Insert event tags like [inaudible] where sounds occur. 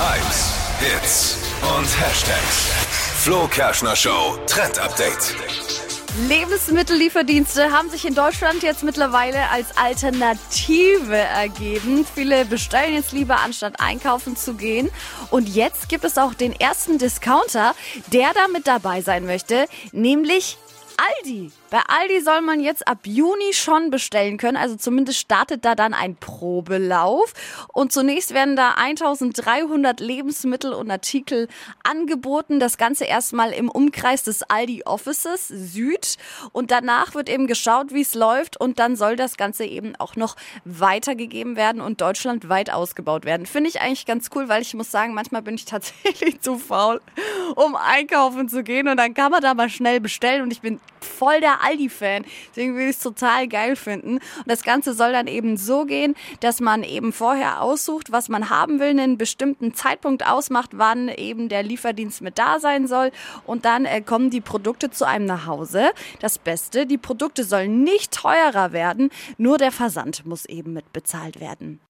Hypes, Hits und Hashtags. Flo Kerschner Show Trend Update. Lebensmittellieferdienste haben sich in Deutschland jetzt mittlerweile als Alternative ergeben. Viele bestellen jetzt lieber, anstatt einkaufen zu gehen. Und jetzt gibt es auch den ersten Discounter, der da mit dabei sein möchte, nämlich Aldi. Bei Aldi soll man jetzt ab Juni schon bestellen können. Also zumindest startet da dann ein Probelauf. Und zunächst werden da 1300 Lebensmittel und Artikel angeboten. Das Ganze erstmal im Umkreis des Aldi Offices Süd. Und danach wird eben geschaut, wie es läuft. Und dann soll das Ganze eben auch noch weitergegeben werden und deutschlandweit ausgebaut werden. Finde ich eigentlich ganz cool, weil ich muss sagen, manchmal bin ich [laughs] tatsächlich zu faul, um einkaufen zu gehen. Und dann kann man da mal schnell bestellen. Und ich bin voll der Aldi-Fan. Deswegen würde ich es total geil finden. Und das Ganze soll dann eben so gehen, dass man eben vorher aussucht, was man haben will, einen bestimmten Zeitpunkt ausmacht, wann eben der Lieferdienst mit da sein soll. Und dann äh, kommen die Produkte zu einem nach Hause. Das Beste, die Produkte sollen nicht teurer werden, nur der Versand muss eben mit bezahlt werden.